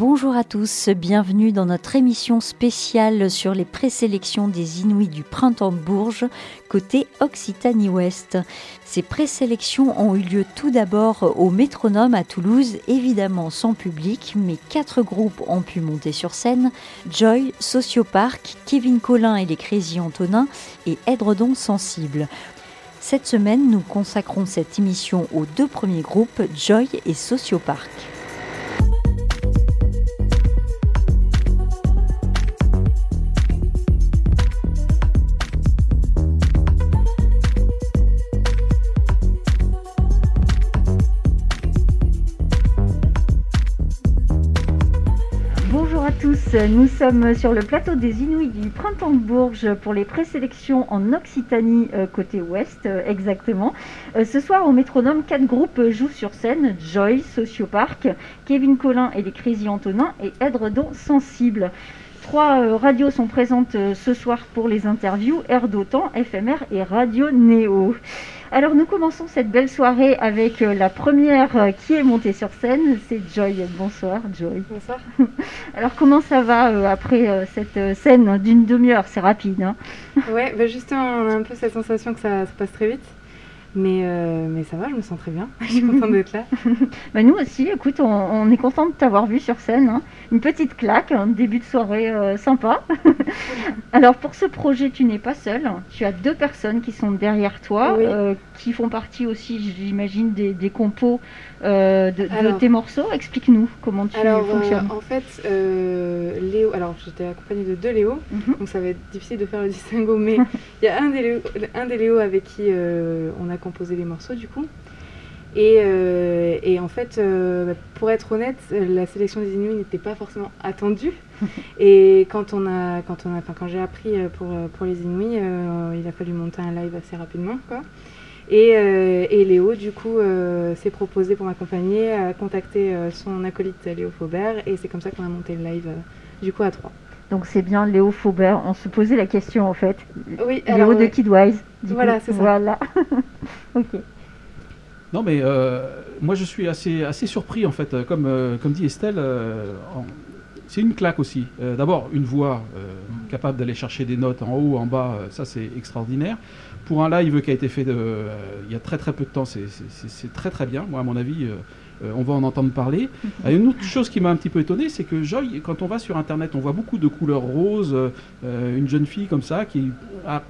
Bonjour à tous, bienvenue dans notre émission spéciale sur les présélections des Inuits du printemps Bourges, côté Occitanie-Ouest. Ces présélections ont eu lieu tout d'abord au Métronome à Toulouse, évidemment sans public, mais quatre groupes ont pu monter sur scène Joy, Sociopark, Kevin Collin et les Crazy Antonin et Edredon Sensible. Cette semaine, nous consacrons cette émission aux deux premiers groupes, Joy et Sociopark. Nous sommes sur le plateau des Inuits du Printemps de Bourges pour les présélections en Occitanie, euh, côté ouest euh, exactement. Euh, ce soir au métronome, quatre groupes jouent sur scène, Joy, Sociopark, Kevin Collin et les Crazy Antonin et Edredon Sensible. Trois euh, radios sont présentes euh, ce soir pour les interviews, Air d'Otan, FMR et Radio Néo. Alors nous commençons cette belle soirée avec euh, la première qui est montée sur scène, c'est Joy. Bonsoir Joy. Bonsoir. Alors comment ça va après cette scène d'une demi-heure? C'est rapide. Hein Ouais, bah justement, on a un peu cette sensation que ça se passe très vite. Mais, euh, mais ça va, je me sens très bien. je suis contente d'être là. Bah, nous aussi, écoute, on, on est content de t'avoir vu sur scène. hein. Une petite claque, un début de soirée euh, sympa. Alors pour ce projet, tu n'es pas seul. Tu as deux personnes qui sont derrière toi, Oui. euh, qui font partie aussi, j'imagine, des, des compos de, tes morceaux. Explique-nous comment tu Alors, fonctionnes. en fait, Léo, alors j'étais accompagnée de deux Léo, Mhm. donc ça va être difficile de faire le distinguo, mais il y a un des Léo, un des Léo avec qui on a composé les morceaux du coup. Et, euh, et en fait, euh, pour être honnête, la sélection des Inuits n'était pas forcément attendue. et quand on a, quand on a, enfin quand j'ai appris euh, pour, pour les Inuits, euh, il a fallu monter un live assez rapidement, quoi. Et, et Léo, du coup, s'est proposé pour m'accompagner, a contacté euh, son acolyte Léo Faubert, et c'est comme ça qu'on a monté le live, du coup, à trois. Donc c'est bien Léo Faubert. On se posait la question en fait. Oui, Léo de Kidwise. voilà, c'est ça. Voilà. Non, mais euh, moi je suis assez, assez surpris en fait. Comme, euh, comme dit Estelle, euh, c'est une claque aussi. Euh, D'abord, une voix euh, capable d'aller chercher des notes en haut, en bas, euh, ça c'est extraordinaire. Pour un live qui a été fait euh, il y a très très peu de temps, c'est très très bien. Moi, à mon avis, euh, euh, on va en entendre parler. Et une autre chose qui m'a un petit peu étonné, c'est que Joy, quand on va sur Internet, on voit beaucoup de couleurs roses, euh, euh, une jeune fille comme ça, qui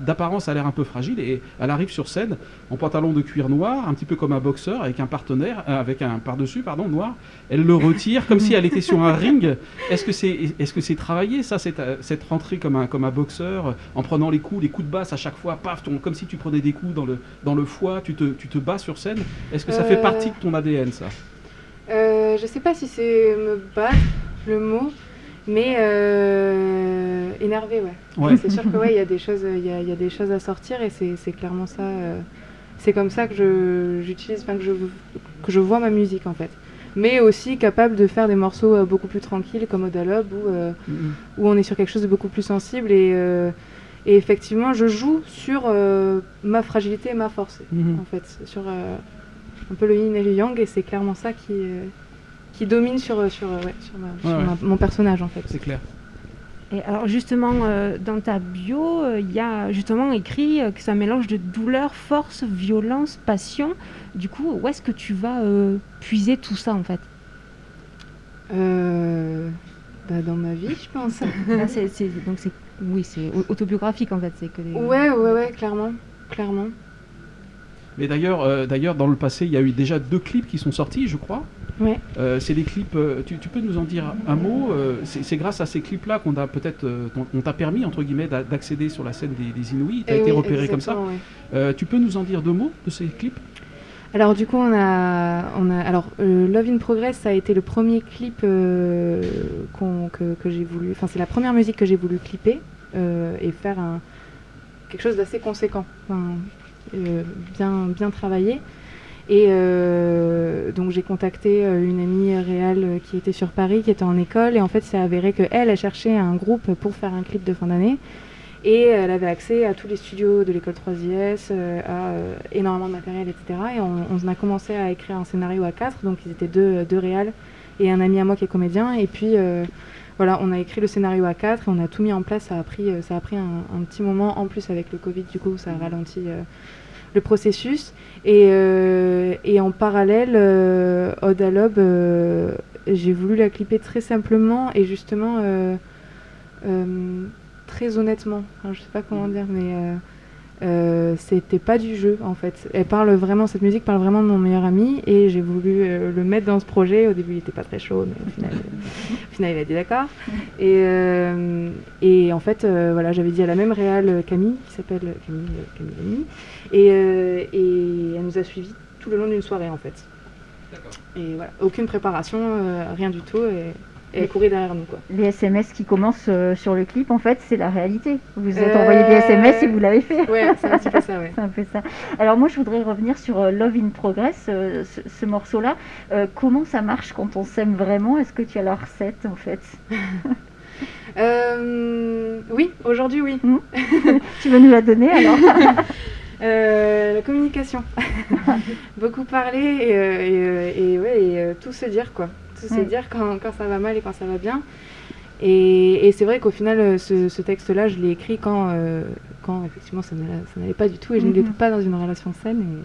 d'apparence a l'air un peu fragile, et elle arrive sur scène en pantalon de cuir noir, un petit peu comme un boxeur, avec un partenaire, euh, avec un par-dessus, pardon, noir. Elle le retire comme si elle était sur un ring. Est-ce que c'est est -ce c'est travaillé, ça, cette, euh, cette rentrée comme un, comme un boxeur, euh, en prenant les coups, les coups de basse à chaque fois, paf, ton- comme si tu prenais des coups dans le, dans le foie, tu te, tu te bats sur scène Est-ce que ça fait Euh, partie de ton ADN, ça? Euh, je sais pas si c'est me battre le mot, mais euh, énervé, ouais. Ouais. C'est sûr que ouais, il y a des choses, il y a, il y a des choses à sortir et c'est clairement ça. euh, c'est comme ça que je j'utilise, que je que je vois ma musique en fait. Mais aussi capable de faire des morceaux euh, beaucoup plus tranquilles comme Odalob où euh, Mhm. où on est sur quelque chose de beaucoup plus sensible et et effectivement je joue sur ma fragilité et ma force Mhm. en fait sur un peu le yin et le yang et c'est clairement ça qui euh, qui domine sur sur euh, ouais, sur, ma- sur Ouais, ma- mon personnage en fait. C'est clair. Et alors justement, euh, dans ta bio, euh, il y a justement écrit euh, que c'est un mélange de douleur, force, violence, passion. Du coup, où est-ce que tu vas euh, puiser tout ça en fait? Euh, bah, dans ma vie, je pense. Là, Donc c'est oui, c'est au- autobiographique en fait. C'est que des- ouais, ouais, ouais, clairement, clairement. Mais d'ailleurs, euh, d'ailleurs, dans le passé, il y a eu déjà deux clips qui sont sortis, je crois. Ouais. Euh, c'est des clips. euh, tu, tu peux nous en dire un mot C'est grâce à ces clips-là qu'on a peut-être, on t'a permis entre guillemets d'a- d'accéder sur la scène des, des Inuits. Tu as Eh été oui, repéré comme ça. ouais. Tu peux nous en dire deux mots de ces clips? Alors du coup, on a, on a, alors Love in Progress, ça a été le premier clip que, que j'ai voulu, enfin c'est la première musique que j'ai voulu clipper et faire un, quelque chose d'assez conséquent, enfin, bien, bien travaillé. Et euh, donc j'ai contacté euh, une amie réelle euh, qui était sur Paris, qui était en école, et en fait, c'est avéré qu'elle, elle cherchait un groupe pour faire un clip de fin d'année. Et elle avait accès à tous les studios de l'école 3IS, à énormément de matériel, etc. Et on, a commencé à écrire un scénario à quatre, donc ils étaient deux, deux réals et un ami à moi qui est comédien. Et puis voilà, on a écrit le scénario à quatre et on a tout mis en place. Ça a pris, ça a pris un, petit moment, en plus avec le Covid, du coup, ça a ralenti le processus. Et, euh, et en parallèle, euh, Odalob, euh, j'ai voulu la clipper très simplement et justement très honnêtement. je sais pas comment dire, mais euh, c'était pas du jeu en fait. Elle parle vraiment, cette musique parle vraiment de mon meilleur ami et j'ai voulu le mettre dans ce projet. Au début, il était pas très chaud, mais au final, au final il a dit d'accord. Et, et en fait, voilà, j'avais dit à la même réale Camille, qui s'appelle Camille, Camille euh, et, elle nous a suivis tout le long d'une soirée en fait. Et voilà, aucune préparation, euh, rien du tout. Et, elle courait derrière nous. Quoi. Les SMS qui commencent euh, sur le clip, en fait, c'est la réalité. Vous êtes envoyé des SMS et vous l'avez fait. Ouais, c'est un petit peu ça, ouais. c'est un peu ça. Alors moi, je voudrais revenir sur Love in Progress, ce, ce morceau-là. comment ça marche quand on s'aime vraiment? Est-ce que tu as la recette, en fait? Oui, aujourd'hui, oui. Hmm? tu veux nous la donner, alors? Euh, la communication. Beaucoup parler et, euh, et, euh, ouais, tout se dire, quoi. Tout se dire quand, quand, ça va mal et quand ça va bien. Et, et c'est vrai qu'au final, ce, ce texte-là, je l'ai écrit quand, quand effectivement ça n'allait pas du tout et je n'étais mhm. pas dans une relation saine.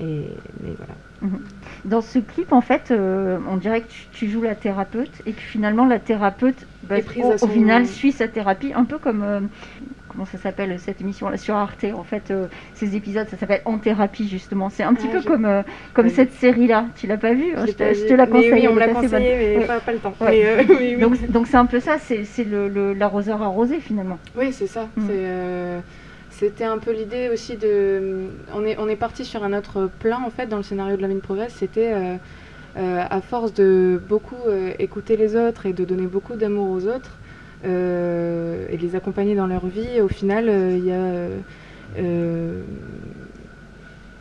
Et, et mais voilà. Mhm. Dans ce clip, en fait, on dirait que tu, joues la thérapeute et que finalement la thérapeute, bah, au, final, suit sa thérapie, un peu comme comment ça s'appelle cette émission là sur Arte en fait euh, ces épisodes ça s'appelle En thérapie justement. C'est un petit peu comme euh, comme cette série là tu l'as pas vu hein, je, te, la conseille oui, on me l'a conseillé mais pas, le temps. Euh, donc donc c'est un peu ça c'est le l'arroseur arrosé finalement. Oui c'est ça. Mm. c'était un peu l'idée aussi de on est on est parti sur un autre plan en fait dans le scénario de la mine progress c'était à force de beaucoup écouter les autres et de donner beaucoup d'amour aux autres et les accompagner dans leur vie. au final, euh, y a euh,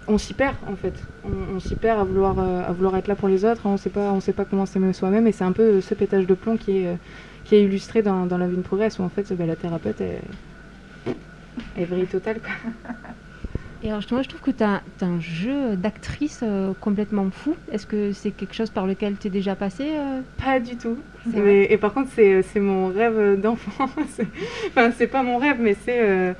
on s'y perd en fait. On, s'y perd à vouloir, à vouloir être là pour les autres. Pas, on sait pas comment s'aimer soi-même. Et c'est un peu ce pétage de plomb qui est, qui est illustré dans, La vie de progrès où en fait bah, la thérapeute est, est totale. Et alors justement, je trouve que tu as, un jeu d'actrice euh, complètement fou. Est-ce que c'est quelque chose par lequel tu es déjà passé euh Pas du tout. et par contre, c'est mon rêve d'enfant. enfin, c'est pas mon rêve, mais c'est... Euh,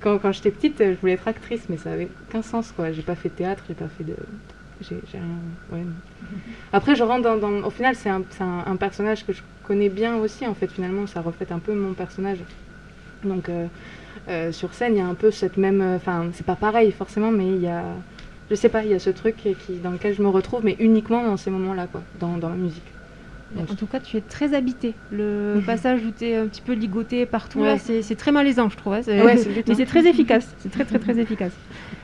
quand, quand j'étais petite, je voulais être actrice, mais ça avait aucun sens, quoi. J'ai pas fait théâtre, j'ai pas fait de... J'ai rien... Après, je rentre dans... Au final, c'est un, un, un, personnage que je connais bien aussi, en fait. Finalement, ça reflète un peu mon personnage. Donc... Euh, sur scène, il y a un peu cette même. Euh, enfin, c'est pas pareil forcément, mais il y a. Je sais pas, il y a ce truc qui, dans lequel je me retrouve, mais uniquement dans ces moments-là, quoi, dans, dans la musique. en tout cas, tu es très habité. Le passage où tu es un petit peu ligoté partout, c'est très malaisant, je trouve. Hein. mais c'est très efficace. C'est très, très, très efficace.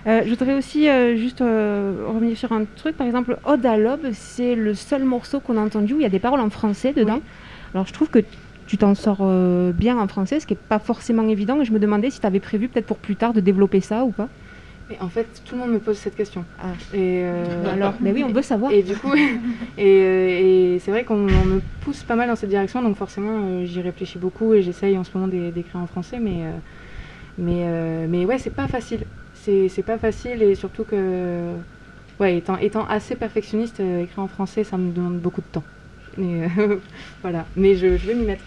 Euh, je voudrais aussi juste revenir sur un truc. Par exemple, Ode à l'aube, c'est le seul morceau qu'on a entendu où il y a des paroles en français dedans. Alors, je trouve que tu t'en sors euh, bien en français, ce qui n'est pas forcément évident. Et je me demandais si tu avais prévu peut-être pour plus tard de développer ça ou pas. Mais en fait, tout le monde me pose cette question. Ah. Et euh, Alors, mais oui, on veut savoir. Et du coup, et, et c'est vrai qu'on me pousse pas mal dans cette direction, donc forcément, euh, j'y réfléchis beaucoup et j'essaye en ce moment d'écrire en français, mais mais mais ouais, c'est pas facile. C'est pas facile et surtout que ouais, étant étant assez perfectionniste, écrire en français, ça me demande beaucoup de temps. Mais voilà, mais je, je vais m'y mettre.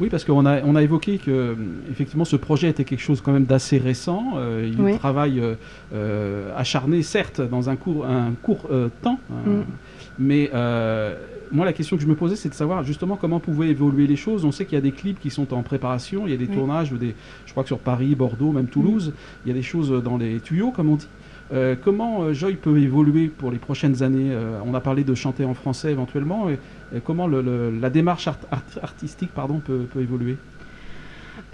Oui, parce qu'on a, on a évoqué que effectivement ce projet était quelque chose quand même d'assez récent. Euh, il travaille euh, euh, acharné, certes, dans un court, un court temps. Hein. Mm. Mais moi, la question que je me posais, c'est de savoir justement comment pouvaient évoluer les choses. On sait qu'il y a des clips qui sont en préparation, il y a des tournages, des, je crois que sur Paris, Bordeaux, même Toulouse, mm. il y a des choses dans les tuyaux, comme on dit. Comment Joy peut évoluer pour les prochaines années On a parlé de chanter en français éventuellement comment la démarche artistique pardon, peut, évoluer?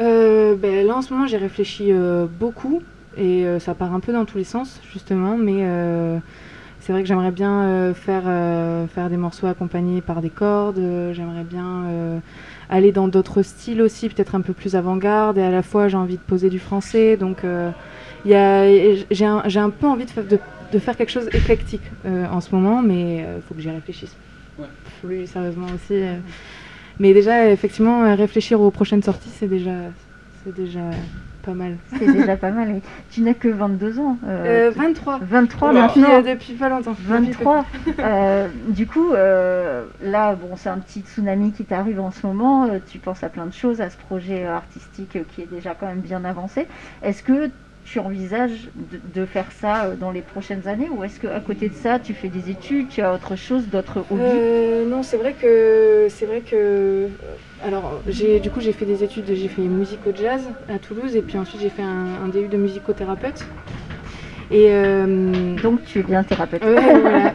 Euh, ben, Là, en ce moment, j'ai réfléchi euh, beaucoup et euh, ça part un peu dans tous les sens, justement, mais c'est vrai que j'aimerais bien faire des morceaux accompagnés par des cordes, j'aimerais bien aller dans d'autres styles aussi, peut-être un peu plus avant-garde, et à la fois j'ai envie de poser du français, donc j'ai un, un, peu envie de, de de faire quelque chose éclectique euh, en ce moment, mais il faut que j'y réfléchisse Ouais. plus sérieusement aussi. euh. Mais déjà, effectivement, euh, réfléchir aux prochaines sorties, c'est déjà, c'est déjà pas mal. C'est déjà pas mal. oui. Tu n'as que 22 ans. euh, Euh, 23. 23 depuis, maintenant. euh, depuis pas longtemps. 23. Euh, du coup, euh, là, bon, c'est un petit tsunami qui t'arrive en ce moment. euh, tu penses à plein de choses, à ce projet euh, artistique euh, qui est déjà quand même bien avancé. Est-ce que tu envisages de, de faire ça euh, dans les prochaines années ou est-ce qu'à côté de ça, tu fais des études, tu as autre chose, d'autres hobbies? Euh, non, c'est vrai que c'est vrai que alors j'ai du coup j'ai fait des études, j'ai fait musique au jazz à Toulouse et puis ensuite j'ai fait un, un DU de musicothérapeute. Et euh, Donc, tu es bien thérapeute. Voilà.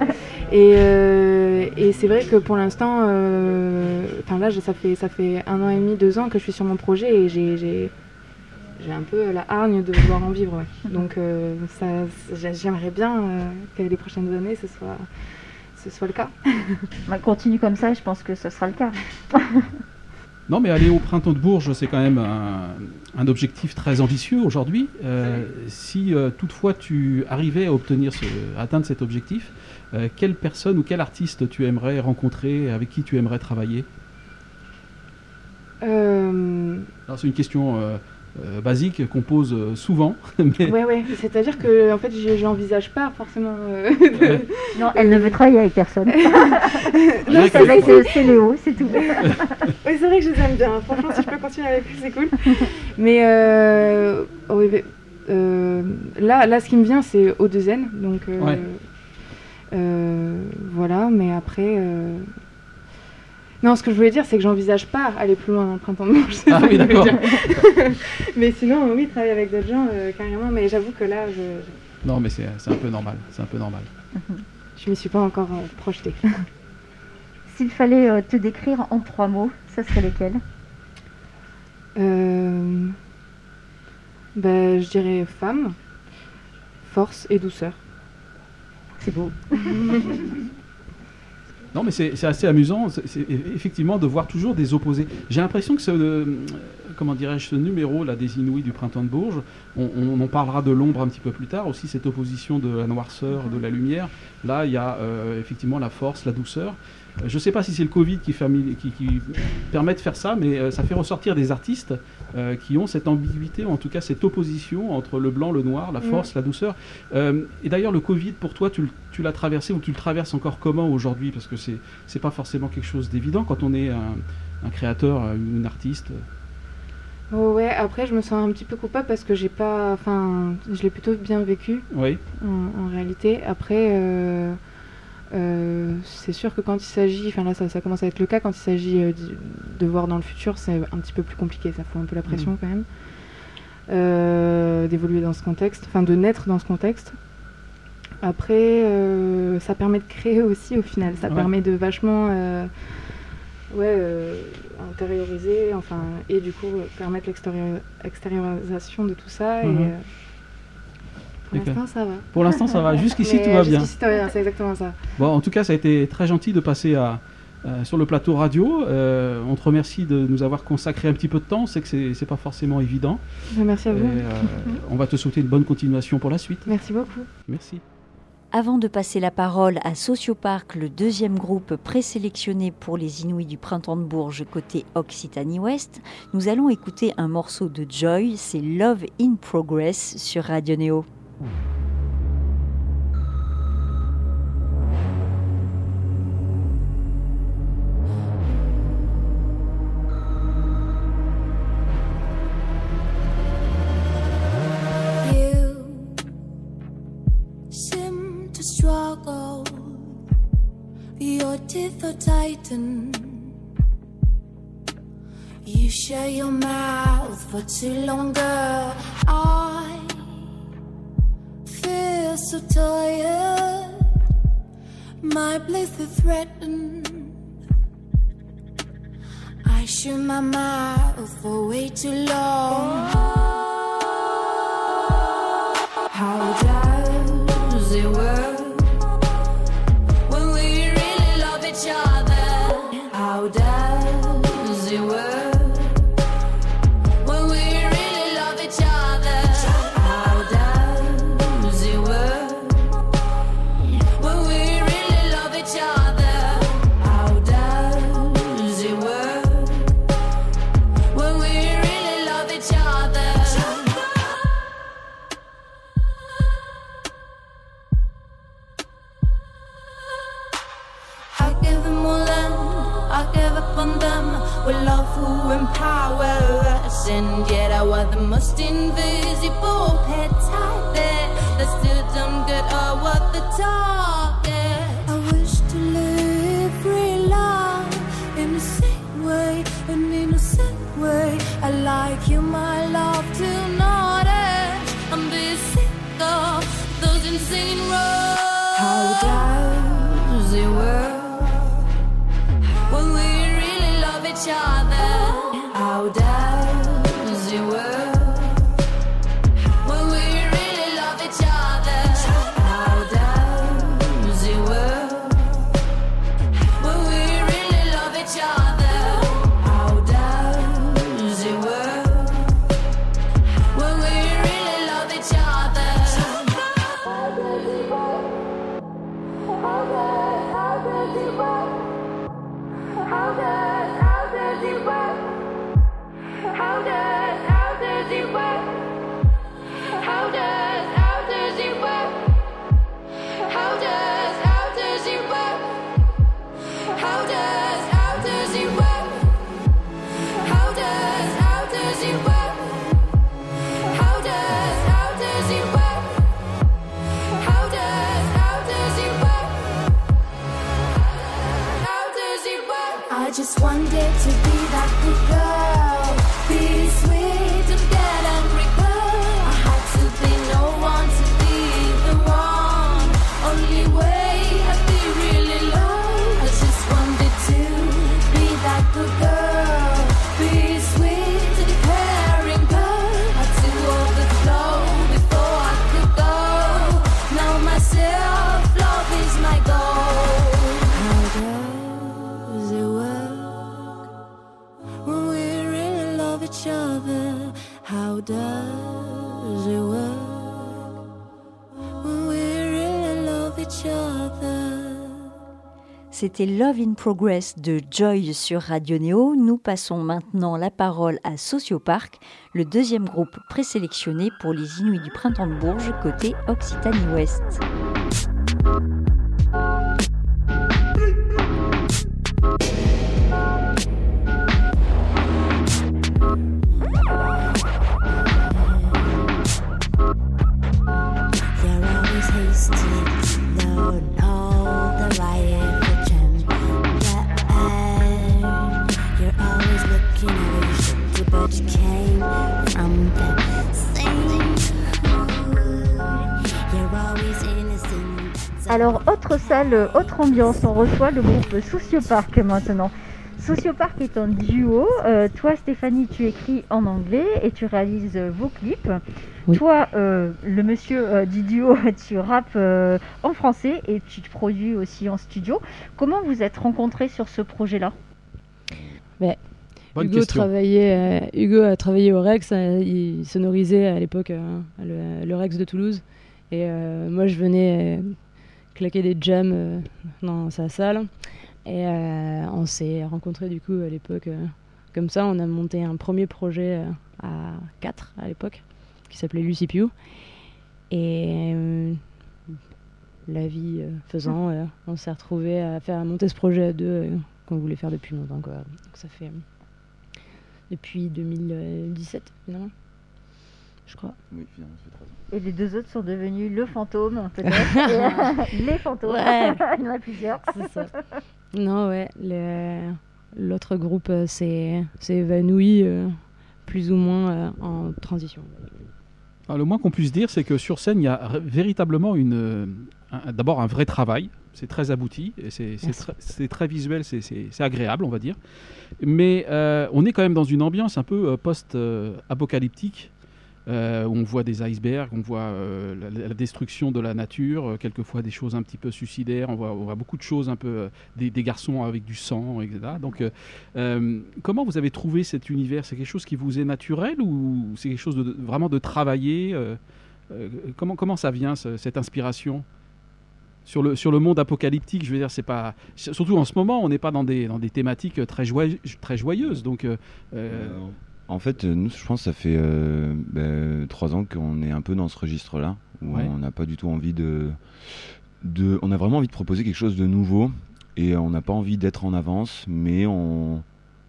Et, euh, et c'est vrai que pour l'instant, euh, enfin là, ça fait, ça fait un an et demi, deux ans que je suis sur mon projet et j'ai, j'ai, un peu la hargne de vouloir en vivre. ouais. Donc euh, ça, j'ai- j'aimerais bien euh, que les prochaines années, ce soit, ce soit le cas. Bah, continue comme ça, je pense que ce sera le cas. Non, mais aller au printemps de Bourges, c'est quand même un, un objectif très ambitieux aujourd'hui. Euh, si euh, toutefois tu arrivais à obtenir, ce, à atteindre cet objectif, euh, quelle personne ou quel artiste tu aimerais rencontrer, avec qui tu aimerais travailler? Euh, Alors, C'est une question euh, basique qu'on pose euh, souvent, mais ouais, ouais. C'est-à-dire que en fait, j'envisage pas forcément. euh, Ouais. Non, elle ne veut travailler avec personne. Rien C'est euh, c'est Léo, c'est tout. Oui, c'est vrai que je les aime bien. Franchement, si je peux continuer avec eux, c'est cool. Mais euh, oui, mais, euh, là, là, ce qui me vient, c'est O2N. Donc, euh, Ouais. euh, voilà. Mais après. Non, ce que je voulais dire, c'est que j'envisage pas aller plus loin dans le printemps de Bourges. Ah oui, d'accord. mais sinon, oui, travailler avec d'autres gens, euh, carrément. Mais j'avoue que là, je, non, mais c'est c'est un peu normal. C'est un peu normal. je m'y suis pas encore euh, projetée. S'il fallait euh, te décrire en trois mots, ça serait lesquels? Euh, ben, je dirais femme, force et douceur. C'est beau. Non, mais c'est assez amusant, effectivement, de voir toujours des opposés. J'ai l'impression que ce, euh, comment dirais-je, ce numéro là des Inouïs du printemps de Bourges, on, on en parlera de l'ombre un petit peu plus tard, aussi cette opposition de la noirceur, de la lumière. Là, il y a euh, effectivement la force, la douceur. Je ne sais pas si c'est le Covid qui, famili- qui- qui permet de faire ça, mais euh, ça fait ressortir des artistes euh, qui ont cette ambiguïté, ou en tout cas cette opposition entre le blanc, le noir, la Mm. force, la douceur. Euh, et d'ailleurs, le Covid, pour toi, tu, l'as traversé ou tu le traverses encore comment aujourd'hui? Parce que c'est c'est pas forcément quelque chose d'évident quand on est un, un créateur, une artiste. Oh ouais, après je me sens un petit peu coupable parce que j'ai pas, enfin, je l'ai plutôt bien vécu Oui, en, en réalité. Après, euh, euh, c'est sûr que quand il s'agit, enfin là ça, ça commence à être le cas, quand il s'agit euh, de voir dans le futur, c'est un petit peu plus compliqué, ça fout un peu la pression quand même. Euh, d'évoluer dans ce contexte, enfin de naître dans ce contexte. Après, ça permet de créer aussi au final, ça Ouais. permet de vachement ouais, intérioriser, enfin, et du coup permettre l'extériorisation de tout ça. Mhm. Et, euh, pour l'instant, ça va. pour l'instant ça va. Jusqu'ici tout va bien. Jusqu'ici, tout va bien, c'est exactement ça. Bon, en tout cas, ça a été très gentil de passer à, euh, sur le plateau radio. Euh, on te remercie de nous avoir consacré un petit peu de temps. C'est que c'est pas forcément évident. Merci à Et, vous. euh, on va te souhaiter une bonne continuation pour la suite. Merci beaucoup. Merci. Avant de passer la parole à Sociopark, le deuxième groupe présélectionné pour les Inouïs du printemps de Bourges côté Occitanie-Ouest, nous allons écouter un morceau de Joy, c'est Love in Progress sur Radio Néo. You seem to struggle, your teeth are tightened. You shut your mouth for too long, girl. I feel so tired. My bliss is threatened. I shut my mouth for way too long. How And yet I was the most invisible pet out there that still don't get over the target. I wish to live free love in the same way, an innocent way. I like you, my love, to notice. I'm sick of those insane roads. How does it work when we really love each other? C'était Love in Progress de Joy sur Radio Néo. Nous passons maintenant la parole à Sociopark, le deuxième groupe présélectionné pour les Inuits du Printemps de Bourges côté Occitanie-Ouest. But you came from the same You're always innocent. Alors, autre salle, autre ambiance, on reçoit le groupe Sociopark maintenant. Sociopark est un duo. Euh, toi, Stéphanie, tu écris en anglais et tu réalises vos clips. Oui. Toi, euh, le monsieur euh, du duo, tu rappes euh, en français et tu te produis aussi en studio. Comment vous êtes rencontrés sur ce projet-là? Bonne Hugo, question. travaillait, euh, Hugo a travaillé au Rex, euh, il sonorisait à l'époque euh, le, le Rex de Toulouse. Et euh, moi, je venais euh, claquer des jams dans sa salle. Et on s'est rencontrés du coup à l'époque. comme ça, on a monté un premier projet à 4 à l'époque, qui s'appelait Lucy. Et la vie euh, faisant, euh, on s'est retrouvés à faire à monter ce projet à deux euh, qu'on voulait faire depuis longtemps. Quoi. Donc ça fait depuis 2017 finalement, je crois. Oui, finalement, ça fait trois ans. Et les deux autres sont devenus le fantôme, peut-être. Euh, les fantômes. Ouais. Il y en a plusieurs. C'est ça. Non, ouais. le- L'autre groupe euh, s'est évanoui euh, plus ou moins euh, en transition. Alors, le moins qu'on puisse dire, c'est que sur scène, il y a véritablement une, euh, un- d'abord un vrai travail. C'est très abouti, c'est très, visuel, c'est- agréable, on va dire. Mais euh, on est quand même dans une ambiance un peu euh, post-apocalyptique, euh, où on voit des icebergs, on voit euh, la, la destruction de la nature, quelquefois des choses un petit peu suicidaires, on voit, on voit beaucoup de choses un peu, des, des garçons avec du sang, etc. Donc, comment vous avez trouvé cet univers? C'est quelque chose qui vous est naturel ou c'est quelque chose de, vraiment de travailler comment, comment ça vient, ce- cette inspiration? Sur le, sur le monde apocalyptique, je veux dire, c'est pas. Surtout en ce moment, on n'est pas dans des, dans des thématiques très, joyeux- très joyeuses. Donc, euh, euh, en fait, nous, je pense que ça fait euh, ben, trois ans qu'on est un peu dans ce registre-là, où Ouais. on n'a pas du tout envie de, de... On a vraiment envie de proposer quelque chose de nouveau. et on n'a pas envie d'être en avance, mais on,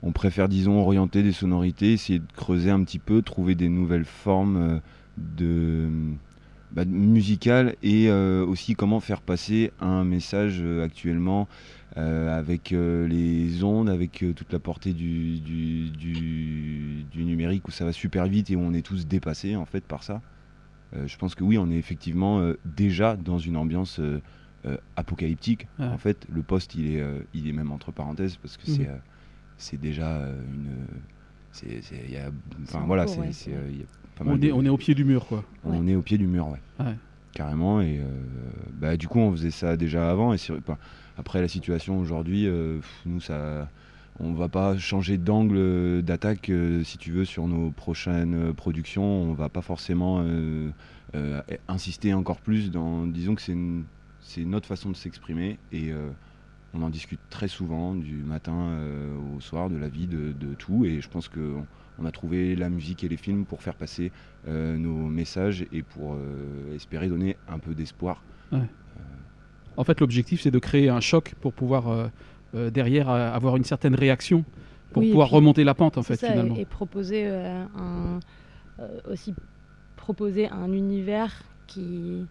on préfère, disons, orienter des sonorités, essayer de creuser un petit peu, trouver des nouvelles formes de, bah, de musicales et euh, aussi comment faire passer un message euh, actuellement euh, avec les ondes, avec toute la portée du, du, du- du numérique où ça va super vite et où on est tous dépassés en fait par ça. Je pense que oui, on est effectivement déjà dans une ambiance apocalyptique. Ouais. En fait, le poste, il est, il est même entre parenthèses parce que Mhm. c'est, déjà une. y a- Enfin en voilà, ouais. il y a pas mal On est, de- on est au pied du mur, quoi. on est au pied du mur, ouais. Ouais. Carrément. Et euh, bah, du coup, on faisait ça déjà avant. Et enfin, après la situation aujourd'hui, euh, nous, ça, on va pas changer d'angle d'attaque, euh, si tu veux, sur nos prochaines productions. On va pas forcément euh, euh, insister encore plus dans. Disons que c'est une- notre façon de s'exprimer. Et euh, on en discute très souvent, du matin euh, au soir, de la vie, de, de tout. Et je pense que on a trouvé la musique et les films pour faire passer euh, nos messages et pour euh, espérer donner un peu d'espoir. En fait, l'objectif, c'est de créer un choc pour pouvoir euh, euh, derrière euh, avoir une certaine réaction pour Oui, pouvoir puis, remonter la pente, en fait, ça, finalement. Et, et proposer euh, un, euh, aussi proposer un univers qui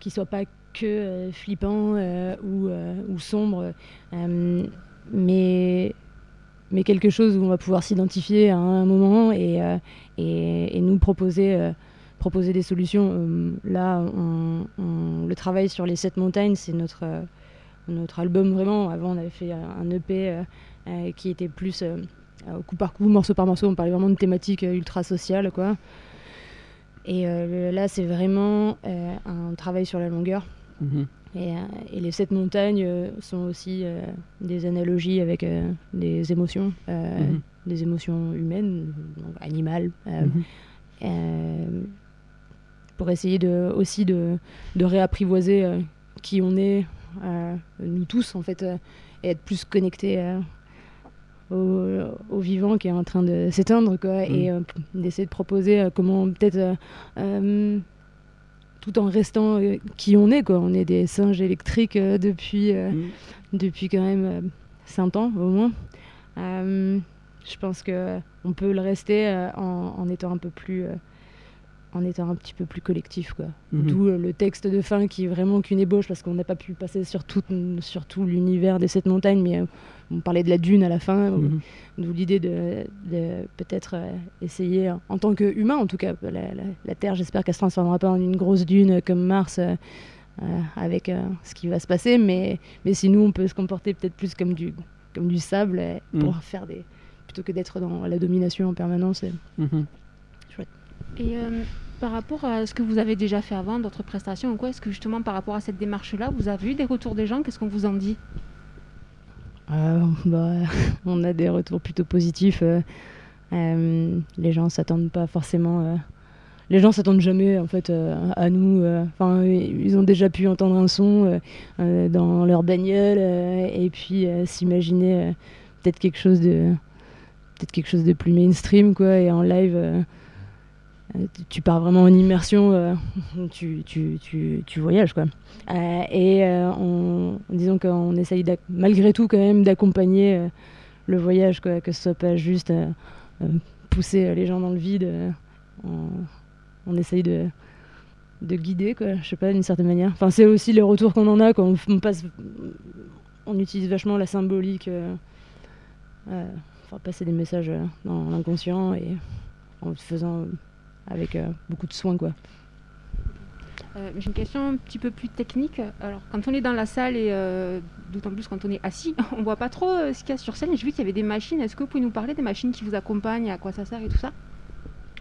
qui soit pas que euh, flippant euh, ou, euh, ou sombre, euh, mais mais quelque chose où on va pouvoir s'identifier à un moment et, euh, et, nous proposer euh, proposer des solutions. Euh, là, on, le travail sur les sept montagnes, c'est notre notre album vraiment. Avant, on avait fait un EP qui était plus coup par coup, morceau par morceau, on parlait vraiment de thématiques ultra sociales, quoi. Et là, c'est vraiment un travail sur la longueur. Mhm. Et, euh, et les sept montagnes euh, sont aussi euh, des analogies avec des émotions, Mhm. des émotions humaines, donc animales, Mhm. pour essayer de, aussi de, de réapprivoiser qui on est, euh, nous tous en fait, euh, et être plus connectés euh, au, au vivant qui est en train de s'éteindre, quoi, et p- d'essayer de proposer comment peut-être, tout en restant euh, qui on est, quoi. On est des singes électriques euh, depuis, euh, Mhm. depuis quand même euh, 5 ans au moins. Je pense que on peut le rester en, en étant un peu plus en étant un petit peu plus collectif quoi. Mhm. D'où euh, le texte de fin qui est vraiment qu'une ébauche parce qu'on n'a pas pu passer sur tout, sur tout l'univers des sept montagnes mais euh, on parlait de la dune à la fin Mhm. d'où l'idée de, de peut-être euh, essayer en tant qu'humain en tout cas la, la- la Terre j'espère qu'elle se transformera pas en une grosse dune comme Mars euh, euh, avec euh, ce qui va se passer mais, mais si nous on peut se comporter peut-être plus comme du, comme du sable euh, pour faire des plutôt que d'être dans la domination en permanence. et- Mhm. Et euh, par rapport à ce que vous avez déjà fait avant, d'autres prestations ou quoi, est-ce que justement par rapport à cette démarche-là, vous avez eu des retours des gens? Qu'est-ce qu'on vous en dit? Euh, bah, on a des retours plutôt positifs. euh, euh, les gens s'attendent pas forcément. les gens s'attendent jamais en fait à nous. ils ont déjà pu entendre un son dans leur bagnole et puis s'imaginer peut-être quelque chose de peut-être quelque chose de plus mainstream quoi. Et en live, tu- tu pars vraiment en immersion. euh, tu, tu, tu, tu voyages quoi. Euh, et euh, on, disons qu'on essaye malgré tout quand même d'accompagner euh, le voyage, quoi, que ce soit pas juste euh, euh, pousser euh, les gens dans le vide. euh, on, on essaye de, de guider, quoi, je sais pas, d'une certaine manière. Enfin, c'est aussi les retours qu'on en a quand on, passe, on utilise vachement la symbolique, euh, euh, pour passer des messages euh, dans l'inconscient et en faisant avec euh, beaucoup de soin, quoi. Euh, J'ai une question un petit peu plus technique. Alors, quand on est dans la salle et euh, d'autant plus quand on est assis, on voit pas trop euh, ce qu'il y a sur scène. J'ai vu qu'il y avait des machines. Est-ce que vous pouvez nous parler des machines qui vous accompagnent, à quoi ça sert et tout ça?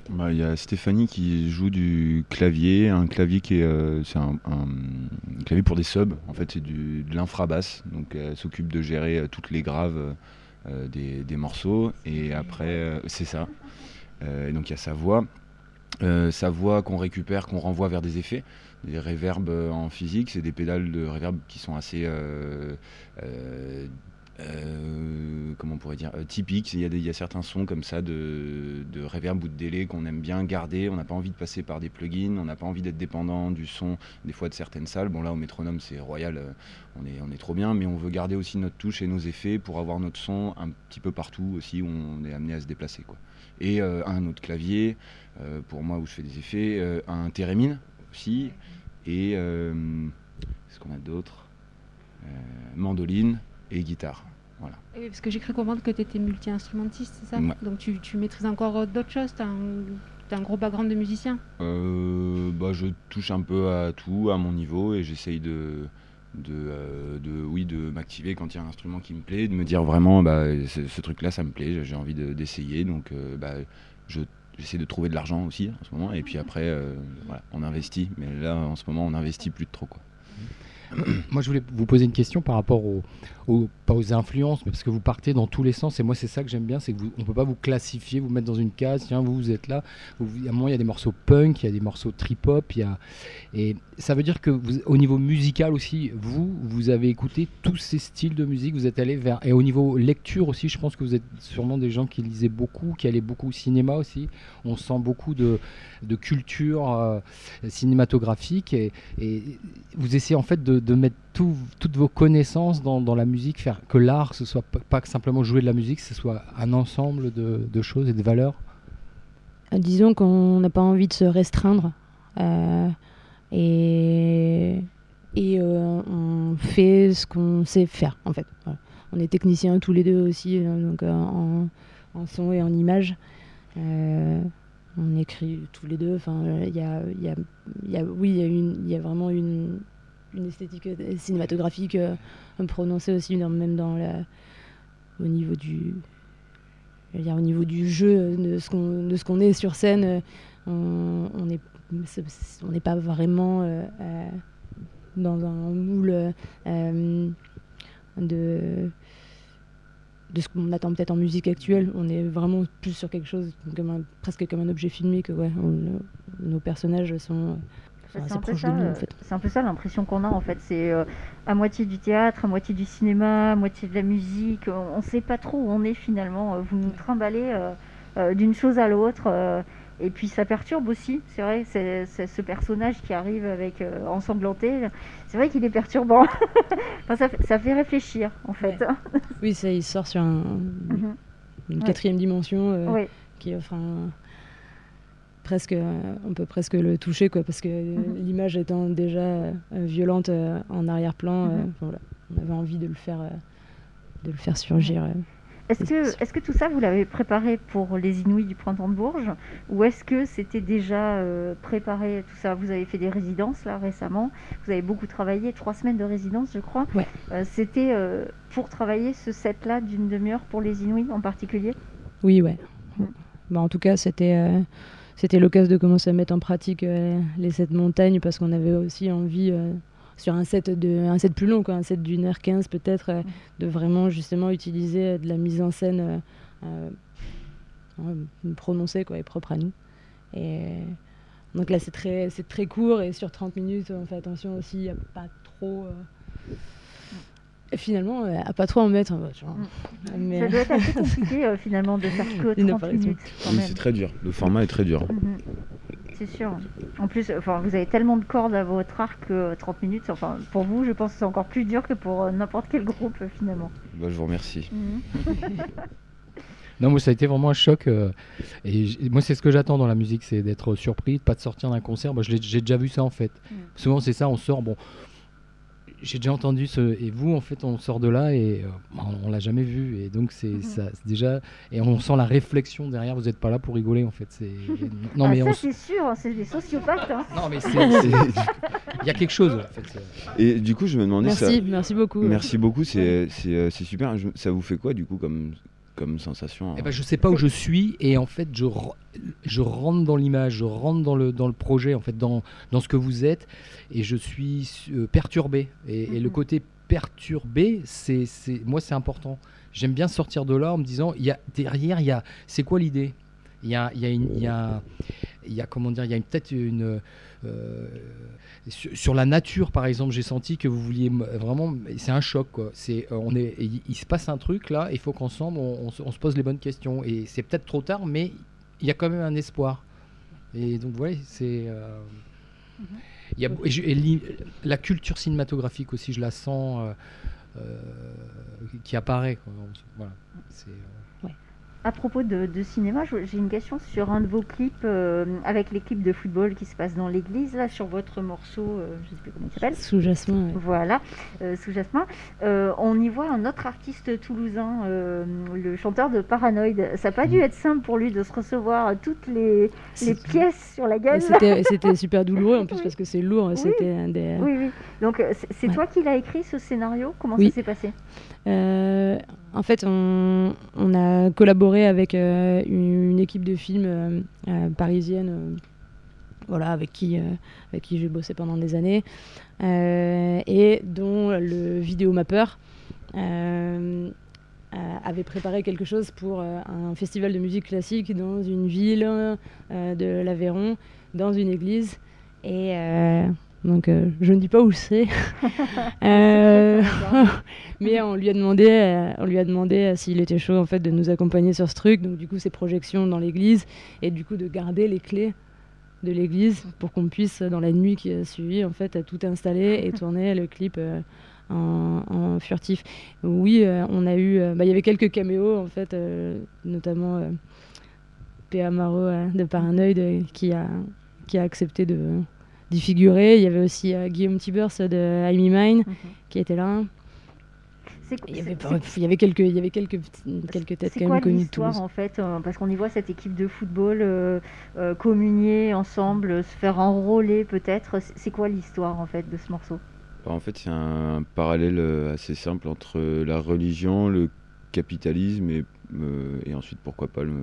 Bah, Il y a Stéphanie qui joue du clavier, un clavier qui est, euh, c'est un, un clavier pour des subs. En fait, c'est du, de l'infrabasse. Donc, elle s'occupe de gérer euh, toutes les graves euh, des, des morceaux. Et après, euh, c'est ça. Euh, et donc, il y a sa voix. Euh, sa voix qu'on récupère, qu'on renvoie vers des effets, des réverbes euh, en physique, c'est des pédales de réverb qui sont assez, euh, euh, comment pourrait dire, euh, typiques. Il y, a des- il y a certains sons comme ça de, de reverb ou de délai qu'on aime bien garder. On n'a pas envie de passer par des plugins, on n'a pas envie d'être dépendant du son des fois de certaines salles. Bon là au métronome c'est royal, on est, on est trop bien, mais on veut garder aussi notre touche et nos effets pour avoir notre son un petit peu partout aussi où on est amené à se déplacer. Quoi. Et euh, un autre clavier, euh, pour moi où je fais des effets, euh, un thérémine aussi, et qu'est-ce qu'on a d'autre Euh, Mandoline et guitare. Voilà. Oui, parce que j'ai cru comprendre que tu étais multi-instrumentiste, c'est ça? Ouais. Donc tu, tu maîtrises encore d'autres choses? Tu as, un gros background de musicien? Euh, bah, je touche un peu à tout à mon niveau et j'essaye de, de, euh, de, oui, de m'activer quand il y a un instrument qui me plaît, de me dire vraiment bah, ce, ce truc-là ça me plaît, j'ai envie de- d'essayer. donc euh, bah, je, j'essaie de trouver de l'argent aussi en ce moment et puis après euh, voilà, on investit. Mais là en ce moment on investit plus de trop. Quoi. Moi, je voulais vous poser une question par rapport aux, aux- influences, mais parce que vous partez dans tous les sens. Et moi, c'est ça que j'aime bien, c'est qu'on ne peut pas vous classifier, vous mettre dans une case. Tiens, vous, vous êtes là. A un moment, il y a des morceaux punk, il y a des morceaux trip-hop. Et ça veut dire que au niveau musical aussi, vous, vous avez écouté tous ces styles de musique. Vous êtes allé vers. Et au niveau lecture aussi, je pense que vous êtes sûrement des gens qui lisaient beaucoup, qui allaient beaucoup au cinéma aussi. On sent beaucoup de, de culture euh, cinématographique. Et vous essayez en fait de, de mettre tout- toutes vos connaissances dans, la musique, faire que l'art, ce soit pas, simplement jouer de la musique, ce soit un ensemble de, choses et de valeurs? Euh, Disons qu'on n'a pas envie de se restreindre. euh, et et euh, on fait ce qu'on sait faire, en fait. On est techniciens tous les deux aussi, euh, donc en, son et en image. On écrit tous les deux. Enfin, il y a, y y a- oui, il y y a vraiment une, une esthétique euh, cinématographique euh, prononcée aussi, même dans au niveau du, dire, au niveau du jeu, euh, de ce qu'on, de ce qu'on est sur scène, on n'est on pas vraiment dans un moule de, de ce qu'on attend peut-être en musique actuelle. On est vraiment plus sur quelque chose presque comme un objet filmé que ouais, nos personnages sont euh, C'est un, peu proches ça, de nous euh, en fait. c'est un peu ça l'impression qu'on a en fait. C'est euh, à moitié du théâtre, à moitié du cinéma, à moitié de la musique. On ne sait pas trop où on est finalement. Euh, Vous nous trimballez euh, euh, d'une chose à l'autre. euh, et puis ça perturbe aussi, c'est vrai, c'est ce personnage qui arrive avec euh, ensanglanté, c'est vrai qu'il est perturbant. Enfin, ça, fait- ça fait réfléchir en fait. Oui, ça, il sort sur un- Mhm. une Ouais. quatrième dimension euh, qui offre un- presque, euh, on peut presque le toucher quoi, parce que Mhm. l'image étant déjà euh, violente euh, en arrière-plan, Mhm. voilà, on avait envie de le faire, de le faire surgir. Est-ce que, est-ce que tout ça, vous l'avez préparé pour les Inouïs du Printemps de Bourges Ou est-ce que c'était déjà euh, préparé tout ça? Vous avez fait des résidences là récemment, vous avez beaucoup travaillé, trois semaines de résidence je crois. Ouais. Euh, c'était euh, pour travailler ce set-là d'une demi-heure pour les Inouïs en particulier? Oui, ouais. Mm. Bah, en tout cas, c'était c'était l'occasion de commencer à mettre en pratique euh, les sept montagnes parce qu'on avait aussi envie, euh, sur un set, de, un set plus long, quoi, un set d'une heure quinze peut-être, euh, de vraiment justement utiliser euh, de la mise en scène euh, prononcée quoi, et propre à nous. Et donc là, c'est très, c'est très court et sur 30 minutes, on fait attention aussi à pas trop. Euh, finalement, euh, à pas trop en mettre. hein, vois. Mais- Ça doit être assez compliqué euh, finalement de faire que Une 30 apparition. minutes quand Oui, même. c'est très dur. Le format est très dur. Mhm. C'est sûr. En plus, enfin, vous avez tellement de cordes à votre arc que euh, 30 minutes, enfin, pour vous, je pense que c'est encore plus dur que pour euh, n'importe quel groupe euh, finalement. Bah, je vous remercie. Non, moi, ça a été vraiment un choc. euh, et moi, c'est ce que j'attends dans la musique, c'est d'être surpris, de pas de sortir d'un concert. Moi, j'ai déjà vu ça en fait. Mm. Souvent, c'est ça, on sort, bon. J'ai déjà entendu ce. Et vous, en fait, on sort de là et euh, on, on l'a jamais vu. Et donc, c'est Mhm. ça, c'est déjà. Et on sent la réflexion derrière. Vous n'êtes pas là pour rigoler, en fait. C'est. Non, Ah, mais ça, on. s- c'est sûr, c'est des sociopathes. hein. Non, mais Il y a quelque chose, en fait. c'est- Et du coup, je me demandais ça. Merci, merci beaucoup. Merci beaucoup, c'est c'est, euh, c'est super. Je- ça vous fait quoi du coup comme, comme sensation Eh ben, je sais pas où je suis et en fait je, re- je rentre dans l'image, je rentre dans le, dans le projet, en fait dans, dans ce que vous êtes et je suis euh, perturbé. Et, et le côté perturbé, c'est, c'est, moi c'est important. J'aime bien sortir de là en me disant, il y a, derrière, il y a, c'est quoi l'idée? Il y a, il y a une- il y a- il y a comment dire, il y a une- peut-être une sur, sur la nature par exemple, j'ai senti que vous vouliez vraiment, c'est un choc quoi. C'est euh, on est, il, il se passe un truc là, il faut qu'ensemble on, on se- on se pose les bonnes questions et c'est peut-être trop tard, mais il y a quand même un espoir. Et donc voilà, c'est euh, il y a, et je- et l'i- la culture cinématographique aussi, je la sens euh, euh, qui apparaît. quoi. Voilà, c'est, euh, À propos de, de cinéma, j'ai une question sur un de vos clips, euh, avec les clips de football qui se passent dans l'église, là, sur votre morceau, euh, je ne sais plus comment il s'appelle. Sous Jasmin. ouais. Voilà, euh, sous Jasmin. On y voit un autre artiste toulousain, le chanteur de Paranoid. Ça n'a pas dû être simple pour lui de se recevoir toutes les, pièces sur la gueule. C'était super douloureux en plus Oui. parce que c'est lourd. C'était un des. Oui, oui. Donc, c'est Ouais. toi qui l'as écrit ce scénario? Comment Oui. ça s'est passé? En fait, on, a collaboré avec euh, une, équipe de films euh, euh, parisienne, voilà, avec qui, avec qui j'ai bossé pendant des années, et dont le vidéomappeur avait préparé quelque chose pour un festival de musique classique dans une ville de l'Aveyron, dans une église, et donc euh, je ne dis pas où c'est. Euh, mais on lui a demandé, euh, on lui a demandé euh, s'il était chaud en fait de nous accompagner sur ce truc. Donc du coup, ces projections dans l'église et du coup de garder les clés de l'église pour qu'on puisse dans la nuit qui a suivi en fait à tout installer et tourner le clip en, en furtif. Oui, on a eu, bah, il y avait quelques caméos en fait, notamment P.A. Marot euh, de Paranoid euh, qui a qui a accepté de d'y figurer. Il y avait aussi euh, Guillaume Tibers de I'm In Mine Mhm. qui était là. C'est Il y avait, c'est- pas- il y avait quelques, il y avait quelques, quelques têtes C'est quand quoi même connues Toulouse. en fait euh, Parce qu'on y voit cette équipe de football euh, euh, communier ensemble, se faire enrôler peut-être. C'est c'est quoi l'histoire en fait de ce morceau? Bah, En fait, a un parallèle assez simple entre la religion, le capitalisme et, et ensuite, pourquoi pas, le,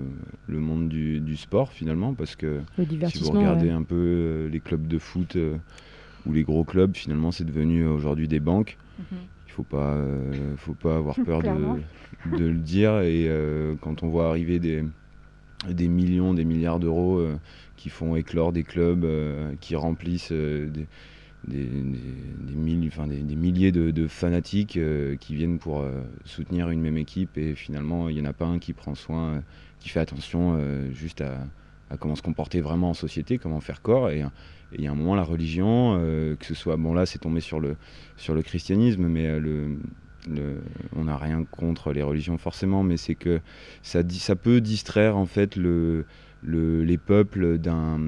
le monde du, du sport finalement. Parce que si vous regardez ouais. un peu euh, les clubs de foot euh, ou les gros clubs, finalement, c'est devenu euh, aujourd'hui des banques. Il faut pas, euh, faut pas avoir peur de, de le dire. Et euh, quand on voit arriver des, des millions, des milliards d'euros euh, qui font éclore des clubs, qui remplissent des, des, milliers de, fanatiques euh, qui viennent pour euh, soutenir une même équipe et finalement il n'y en a pas un qui prend soin, euh, qui fait attention juste à, comment se comporter vraiment en société, comment faire corps. Et il y a un moment, la religion, que ce soit, bon là c'est tombé sur le, sur le christianisme, mais on n'a rien contre les religions forcément, mais c'est que ça peut distraire en fait le, le- les peuples d'un-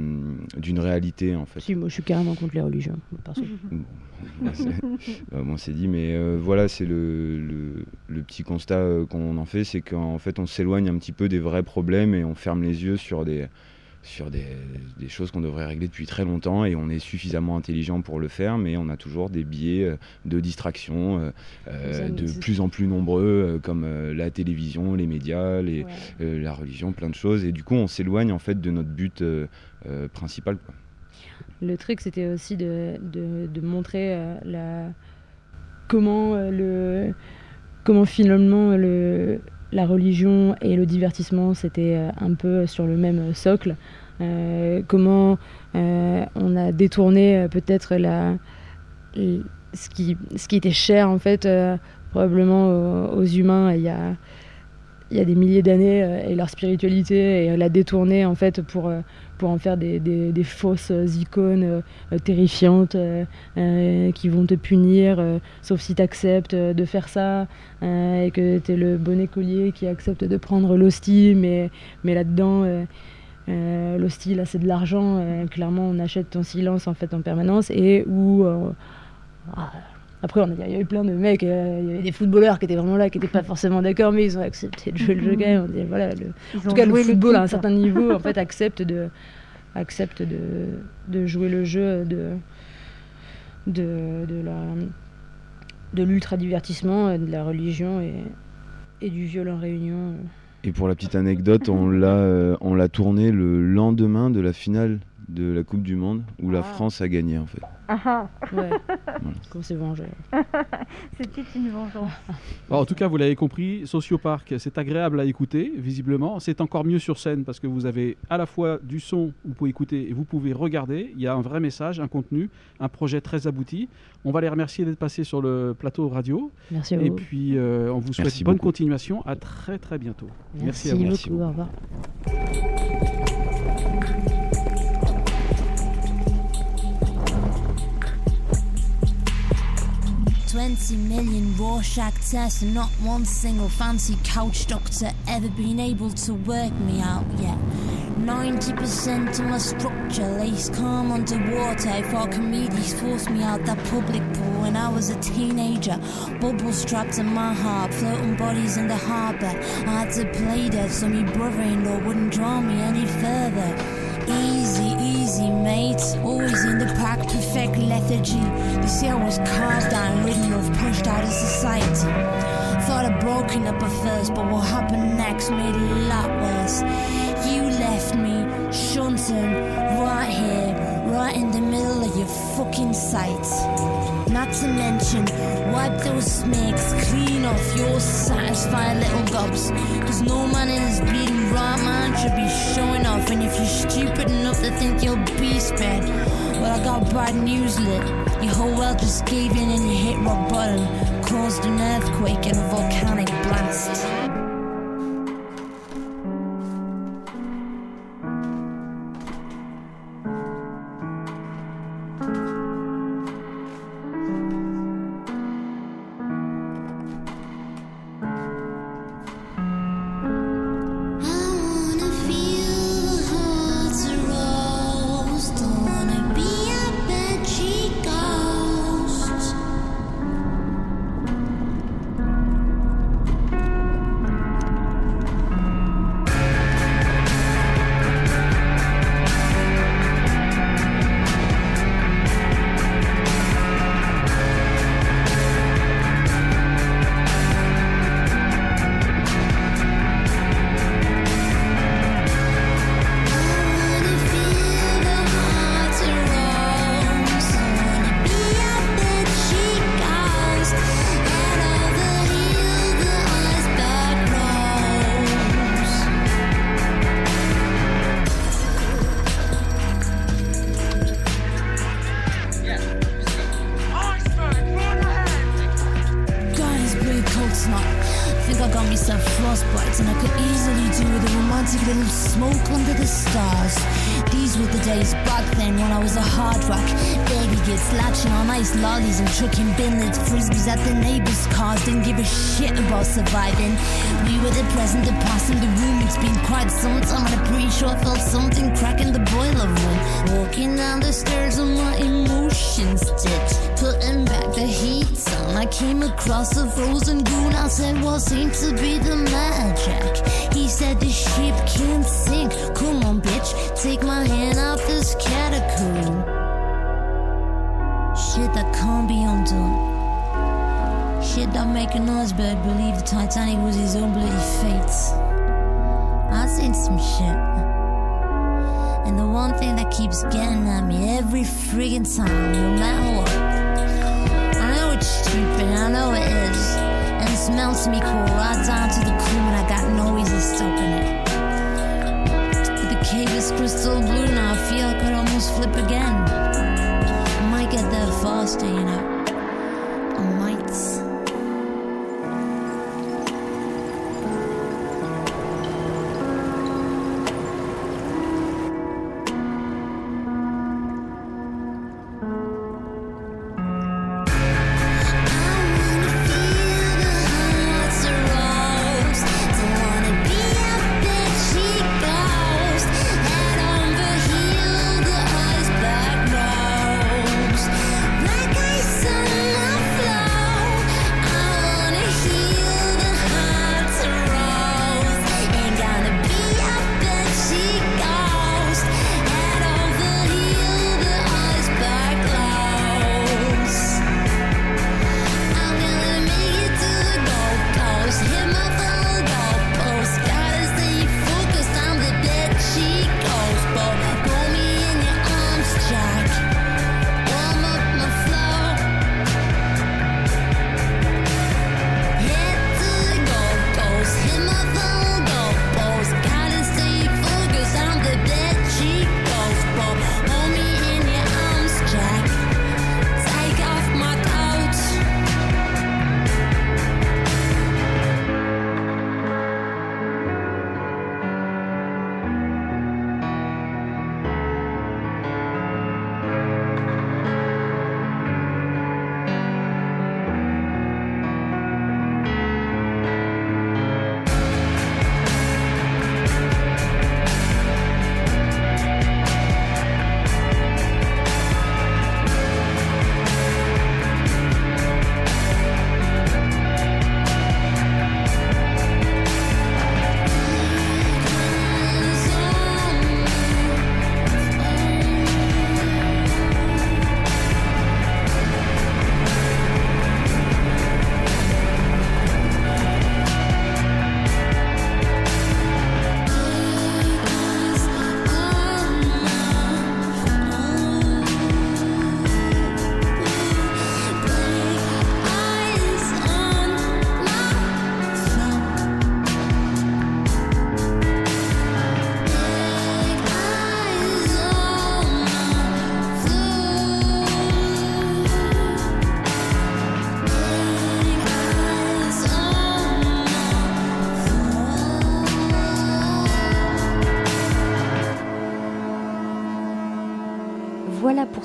d'une réalité en fait. Si, moi je suis carrément contre les religions, perso. Bon, bah, c'est- bah, bon, c'est dit, mais euh, voilà, c'est le, le- le petit constat euh, qu'on en fait, c'est qu'en fait, on s'éloigne un petit peu des vrais problèmes et on ferme les yeux sur des, sur des, des choses qu'on devrait régler depuis très longtemps et on est suffisamment intelligent pour le faire, mais on a toujours des biais euh, de distraction euh, euh, de plus en plus nombreux, comme euh, la télévision, les médias, les, Ouais. euh, la religion, plein de choses, et du coup, on s'éloigne en fait de notre but principal. Quoi. Le truc, c'était aussi de, de, de montrer la, comment, le, comment finalement le, la religion et le divertissement, c'était euh, un peu sur le même socle. Euh, comment euh, on a détourné peut-être la, ce, qui, ce qui était cher en fait probablement aux, aux humains il y a, il y a des milliers d'années euh, et leur spiritualité et la détourner en fait pour, euh, pour en faire des, des- fausses icônes euh, terrifiantes qui vont te punir sauf si tu acceptes de faire ça et que tu es le bon écolier qui accepte de prendre l'hostie mais, mais là-dedans l'hostie là c'est de l'argent clairement on achète ton silence en fait en permanence et où ah, après, on a- il y a eu plein de mecs, euh, il y avait des footballeurs qui étaient vraiment là, qui n'étaient pas forcément d'accord, mais ils ont accepté de jouer le jeu quand même. Voilà, le- en tout cas, le football à un certain niveau, en fait, accepte de, accepte de, de jouer le jeu de, de, de la, de l'ultra divertissement, de la religion et, et du viol en réunion. euh. Et pour la petite anecdote, on l'a, euh, on l'a tourné le lendemain de la finale de la Coupe du Monde où la Ah. France a gagné en fait. Ah ah, Ouais. Qu'on s'est vengé. c'était une vengeance. Bon, en tout cas, vous l'avez compris, Sociopark, c'est agréable à écouter, visiblement. C'est encore mieux sur scène parce que vous avez à la fois du son, vous pouvez écouter et vous pouvez regarder. Il y a un vrai message, un contenu, un projet très abouti. On va les remercier d'être passés sur le plateau radio. Merci à Et vous. puis, euh, on vous souhaite Merci bonne beaucoup. continuation. À très très bientôt. Merci, à vous. Merci beaucoup. Au revoir. 20 million Rorschach tests and not one single fancy couch doctor ever been able to work me out yet. 90% of my structure lays calm underwater. I thought comedies forced me out that public pool when I was a teenager. Bubbles trapped in my heart, floating bodies in the harbor. I had to play dead so my brother-in-law wouldn't draw me any further. Easy, easy, mate. Always in the pack, perfect lethargy. You see, I was carved down, ridden off, pushed out of society. Thought I'd broken up at first, but what happened next made it a lot worse. You left me, shunting, right here, right in the middle of your fucking sight. Not to mention, wipe those smears clean off your satisfied little gobs. Cause no man in his bleeding right mind should be showing off. And if you're stupid enough to think you'll be spared, well, I got bad news, lit. Your whole world just gave in and you hit rock bottom. Caused an earthquake and a volcanic blast. About surviving. We were the present, the past, and the room. It's been quite some time, and I'm pretty sure I felt something crack in the boiler room. Walking down the stairs of my emotions ditch, putting back the heat on. I came across a frozen goon. I said, What seems to be the magic? He said, The ship can't sink. Come on, bitch, take my hand off this catacomb. That make an iceberg believe the Titanic was his own bloody fate. I've seen some shit. And the one thing that keeps getting at me every friggin' time, no matter what. I know it's stupid, I know it is. And it smells me cool, right down to the core, and I got no easy stopping it. But the cave is crystal blue now, I feel I could almost flip again. I might get there faster, you know.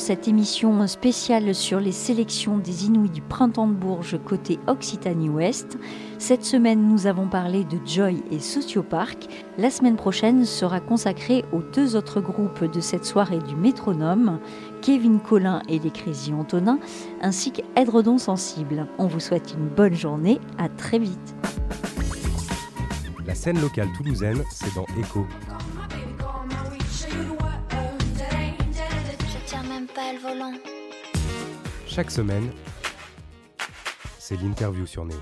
Cette émission spéciale sur les sélections des Inuits du printemps de Bourges côté Occitanie-Ouest. Cette semaine, nous avons parlé de Joy et Sociopark. La semaine prochaine sera consacrée aux deux autres groupes de cette soirée du métronome, Kevin Collin et les Crazy Antonin, ainsi qu'Edredon Sensible. On vous souhaite une bonne journée, à très vite. La scène locale toulousaine, c'est dans Echo. Chaque semaine, c'est l'interview sur Néo.